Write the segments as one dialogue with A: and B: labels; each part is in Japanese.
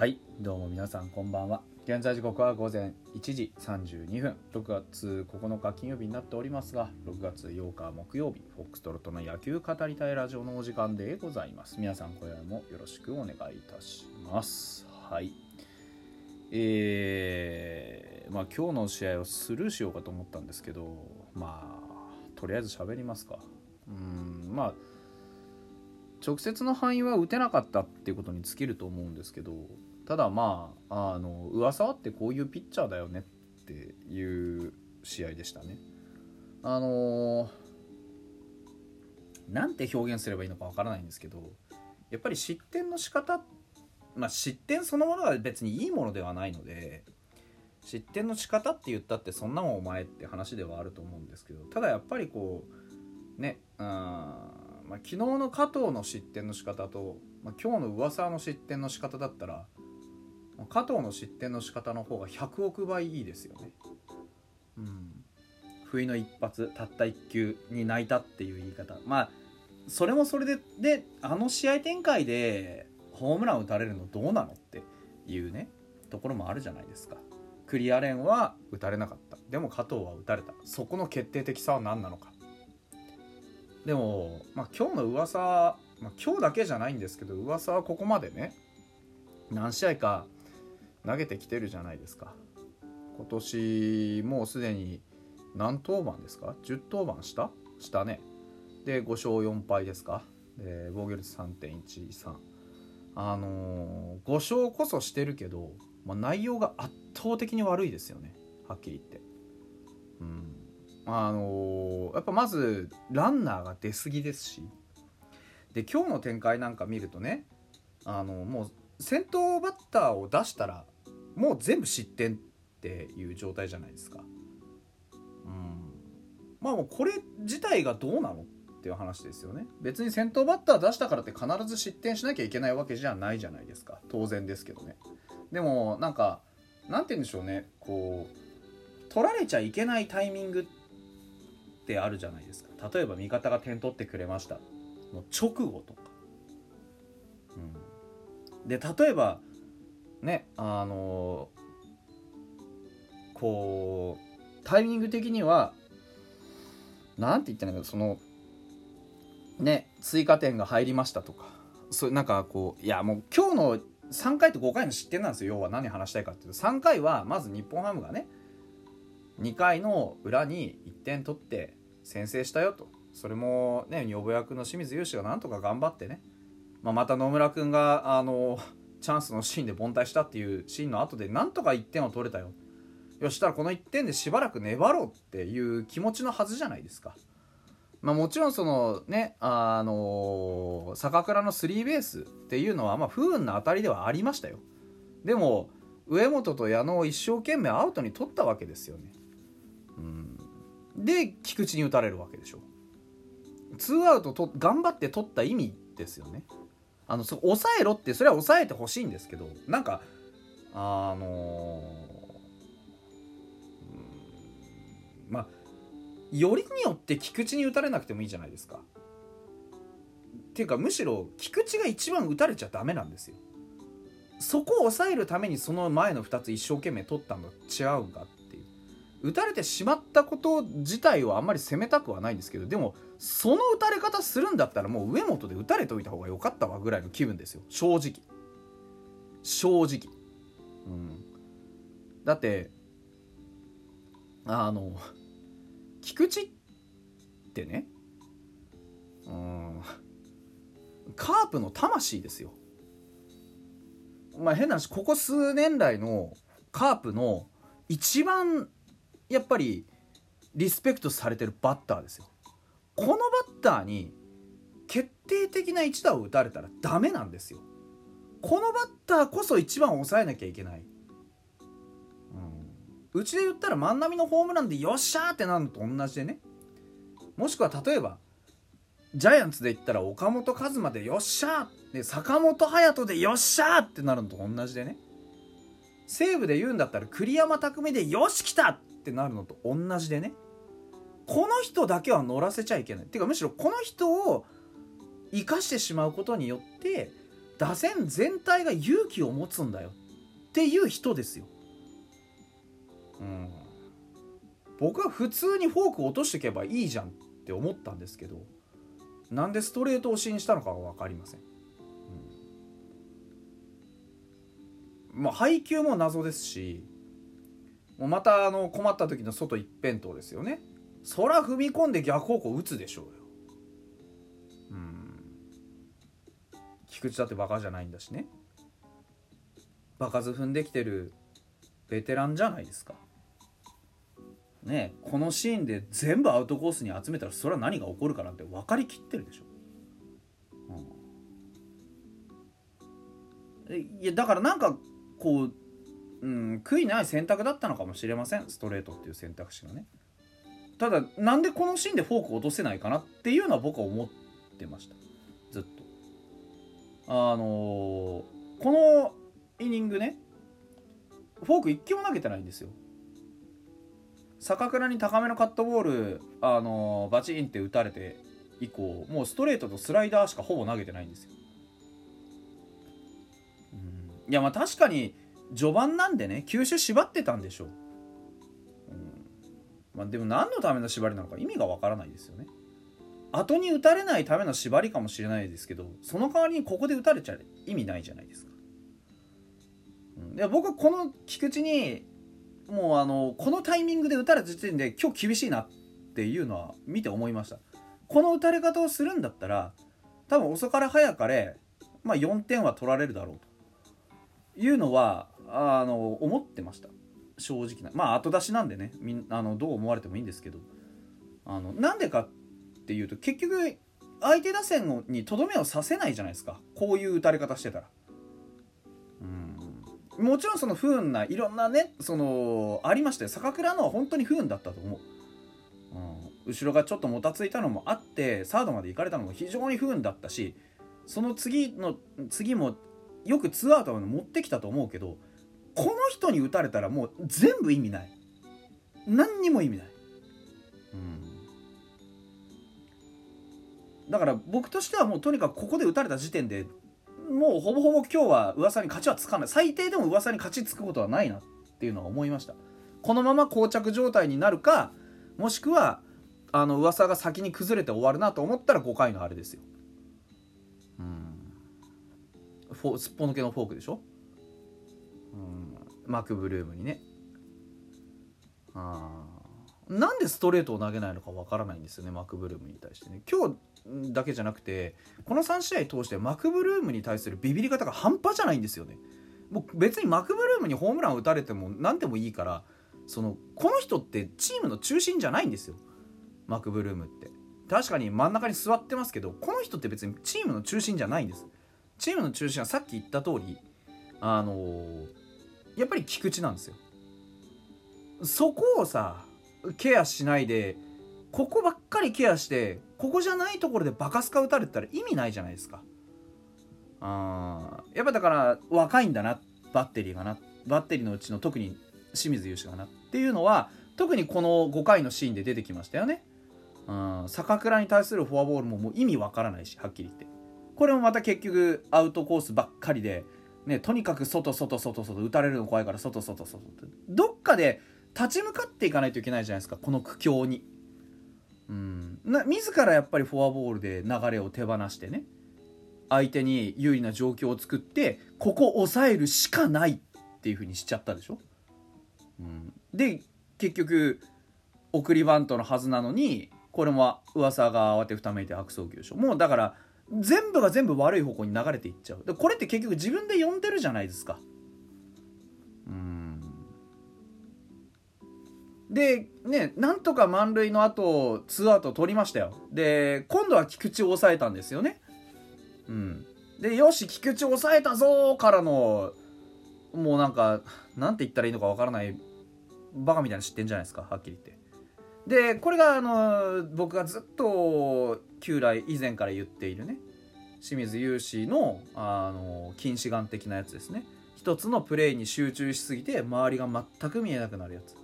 A: はいどうも皆さんこんばんは。現在時刻は午前1時32分。6月9日金曜日になっておりますが6月8日木曜日フォックストロットの野球語りたいラジオのお時間でございます。皆さん今夜もよろしくお願いいたします。はい。えー、まあ今日の試合をスルーしようかと思ったんですけどまあとりあえず喋りますか。うんまあ直接の範囲は打てなかったっていうことに尽きると思うんですけどただまああの上沢ってこういうピッチャーだよねっていう試合でしたね。あのなんて表現すればいいのかわからないんですけどやっぱり失点の仕方まあ失点そのものが別にいいものではないので失点の仕方って言ったってそんなもんお前って話ではあると思うんですけどただやっぱりこうねうんまあ、昨日の加藤の失点の仕方と、まあ、今日の上沢の失点の仕方だったら、ま、加藤の失点の仕方の方が100億倍いいですよね。うん、不意の一発たった1球に泣いたっていう言い方。まあそれもそれでであの試合展開でホームラン打たれるのどうなのっていうねところもあるじゃないですか。クリアレンは打たれなかった。でも加藤は打たれた。そこの決定的さは何なのか。でも、まあ、今日の噂、まあ、今日だけじゃないんですけど噂はここまでね何試合か投げてきてるじゃないですか。今年もうすでに何登板ですか？10登板した？したね。で5勝4敗ですか？で防御率3.13あのー、5勝こそしてるけど、まあ、内容が圧倒的に悪いですよね。はっきり言って。あのー、やっぱまずランナーが出過ぎですしで今日の展開なんか見るとねあのもう先頭バッターを出したらもう全部失点っていう状態じゃないですか。うん、まあもうこれ自体がどうなのっていう話ですよね。別に先頭バッター出したからって必ず失点しなきゃいけないわけじゃないじゃないですか当然ですけどね。でもなんかなんて言うんでしょうねこう取られちゃいけないタイミングってってあるじゃないですか。例えば味方が点取ってくれました。の直後とか、うん、で例えばねあのこうタイミング的には何て言ったらいいのそのね追加点が入りましたとか。そうなんかこういやもう今日の3回と5回の失点なんですよ。要は何話したいかっていうと。3回はまず日本ハムがね2回の裏に1点取って先制したよと。それもね女房役の清水雄志がなんとか頑張ってね、まあ、また野村君があのチャンスのシーンで凡退したっていうシーンの後でなんとか1点を取れたよ。よしたらこの1点でしばらく粘ろうっていう気持ちのはずじゃないですか。まあ、もちろんそのねあの坂倉のスリーベースっていうのはまあ不運な当たりではありましたよ。でも上本と矢野を一生懸命アウトに取ったわけですよね。で菊池に打たれるわけでしょ。ツーアウトと頑張って取った意味ですよね。あのそ抑えろってそれは抑えてほしいんですけどなんかあのー、まあよりによって菊池に打たれなくてもいいじゃないですか。っていうかむしろ菊池が一番打たれちゃダメなんですよ。そこを抑えるためにその前の2つ一生懸命取ったの違うんか打たれてしまったこと自体はあんまり責めたくはないんですけどでもその打たれ方するんだったらもう上本で打たれておいた方が良かったわぐらいの気分ですよ。正直。正直。うんだってあの菊池ってねうんカープの魂ですよ。まあ変な話ここ数年来のカープの一番やっぱりリスペクトされてるバッターですよ。このバッターに決定的な一打を打たれたらダメなんですよ。このバッターこそ一番抑えなきゃいけない、うん、うちで言ったら万波のホームランでよっしゃーってなるのと同じでね。もしくは例えばジャイアンツで言ったら岡本和真でよっしゃーで坂本勇人でよっしゃーってなるのと同じでね。西武で言うんだったら栗山巧でよし来たっってなるのと同じでねこの人だけは乗らせちゃいけない。っていうかむしろこの人を生かしてしまうことによって打線全体が勇気を持つんだよ。っていう人ですよ。うん。僕は普通にフォーク落としていけばいいじゃんって思ったんですけどなんでストレートを押しにしたのかは分かりません、うん、まあ配球も謎ですしもうまたあの困った時の外一辺倒ですよね。空踏み込んで逆方向打つでしょうよ。うん。菊池だってバカじゃないんだしね。場数踏んできてるベテランじゃないですか。ねこのシーンで全部アウトコースに集めたらそれは何が起こるかなんて分かりきってるでしょ、うん、いやだからなんかこう、うん、悔いない選択だったのかもしれません。ストレートっていう選択肢がね。ただなんでこのシーンでフォーク落とせないかなっていうのは僕は思ってました。ずっと。あのー、このイニングねフォーク1球も投げてないんですよ。坂倉に高めのカットボール、あのー、バチンって打たれて以降もうストレートとスライダーしかほぼ投げてないんですよ。うん。いやまあ確かに序盤なんでね球種縛ってたんでしょう。うんまあ、でも何のための縛りなのか意味がわからないですよね。後に打たれないための縛りかもしれないですけどその代わりにここで打たれちゃ意味ないじゃないですか。うん、で僕はこの菊池にもうあのこのタイミングで打たれた時点で今日厳しいなっていうのは見て思いましたこの打たれ方をするんだったら多分遅かれ早かれ、まあ、4点は取られるだろうというのはあの思ってました。正直な。まあ後出しなんでね。みんあのどう思われてもいいんですけど。あのなんでかっていうと結局相手打線にとどめをさせないじゃないですか。こういう打たれ方してたら。うん。もちろんその不運ないろんなねそのありましたよ。坂倉のは本当に不運だったと思う、うん、後ろがちょっともたついたのもあってサードまで行かれたのも非常に不運だったしその次の次もよくツーアウトまで持ってきたと思うけどこの人に打たれたらもう全部意味ない。何にも意味ない、うん、だから僕としてはもうとにかくここで打たれた時点でもうほぼほぼ今日は噂に勝ちはつかない。最低でも噂に勝ちつくことはないなっていうのは思いました。このまま膠着状態になるかもしくはあの噂が先に崩れて終わるなと思ったら5回のあれですよ。うん。フォすっぽ抜けのフォークでしょ？うんマクブルームにね。あなんでストレートを投げないのかわからないんですよねマクブルームに対してね。今日だけじゃなくてこの3試合通してマクブルームに対するビビり方が半端じゃないんですよね。もう別にマクブルームにホームラン打たれても何でもいいからそのこの人ってチームの中心じゃないんですよ。マクブルームって。確かに真ん中に座ってますけどこの人って別にチームの中心じゃないんです。チームの中心はさっき言った通りあのー、やっぱり菊池なんですよ。そこをさケアしないでここばっかりケアしてここじゃないところでバカスカ打たれたら意味ないじゃないですか。あやっぱだから若いんだなバッテリーがなバッテリーのうちの特に清水雄志がなっていうのは特にこの5回のシーンで出てきましたよね。うん坂倉に対するフォアボールももう意味わからないしはっきり言って。これもまた結局アウトコースばっかりでねとにかく外外外外打たれるの怖いから外外外って。どっかで立ち向かっていかないといけないじゃないですかこの苦境に。うん。な自らやっぱりフォアボールで流れを手放してね。相手に有利な状況を作ってここ抑えるしかないっていう風にしちゃったでしょ、うん、で結局送りバントのはずなのにこれも噂が慌てふためいて悪送球でしょ。もうだから全部が全部悪い方向に流れていっちゃう。でこれって結局自分で呼んでるじゃないですか。うん。でねなんとか満塁の後ツーアウト取りましたよ。で今度は菊池を抑えたんですよね。うん。でよし菊池を抑えたぞからのもうなんかなんて言ったらいいのかわからないバカみたいな知ってんじゃないですかはっきり言って。でこれがあの僕がずっと旧来以前から言っているね清水雄志のあの近視眼的なやつですね。一つのプレーに集中しすぎて周りが全く見えなくなるやつ。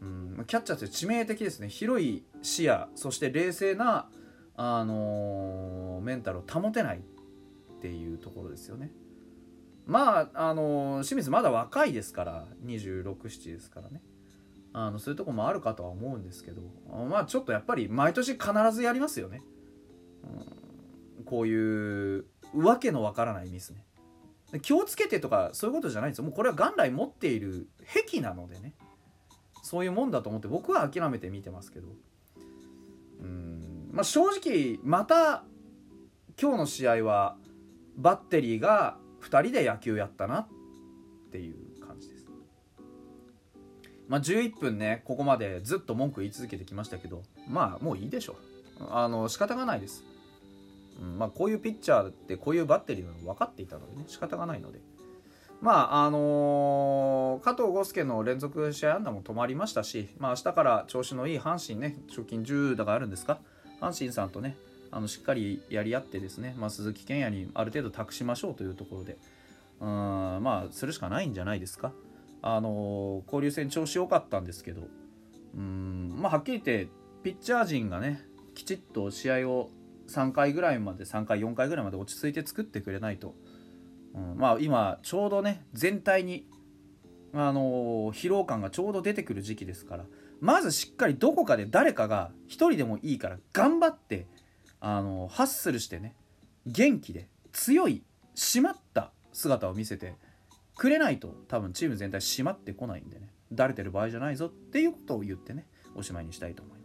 A: うんキャッチャーって致命的ですね。広い視野そして冷静な、あのー、メンタルを保てないっていうところですよね。まああの清水まだ若いですから267ですからね。あのそういうとこもあるかとは思うんですけどまあちょっとやっぱり毎年必ずやりますよね、うん、こういうわけのわからないミスね。気をつけてとかそういうことじゃないんですよ。もうこれは元来持っている癖なのでね。そういうもんだと思って僕は諦めて見てますけど。うん。まあ正直また今日の試合はバッテリーが2人で野球やったなっていう感じです。まあ、11分ねここまでずっと文句言い続けてきましたけどまあもういいでしょあの仕方がないです、うんまあ、こういうピッチャーってこういうバッテリーなの分かっていたのでね仕方がないので。まああのー、加藤豪介の連続試合安打も止まりましたし、まあ、明日から調子のいい阪神ね賞金10打があるんですか？阪神さんとねあのしっかりやり合ってですね、まあ、鈴木健也にある程度託しましょうというところで。うんまあするしかないんじゃないですか？あの交流戦調子良かったんですけどうんまあはっきり言ってピッチャー陣がねきちっと試合を3回ぐらいまで3回4回ぐらいまで落ち着いて作ってくれないと、うん、まあ今ちょうどね全体にあの疲労感がちょうど出てくる時期ですからまずしっかりどこかで誰かが1人でもいいから頑張ってあのハッスルしてね元気で強い締まった姿を見せてくれないと多分チーム全体閉まってこないんでねだれてる場合じゃないぞっていうことを言ってねおしまいにしたいと思います。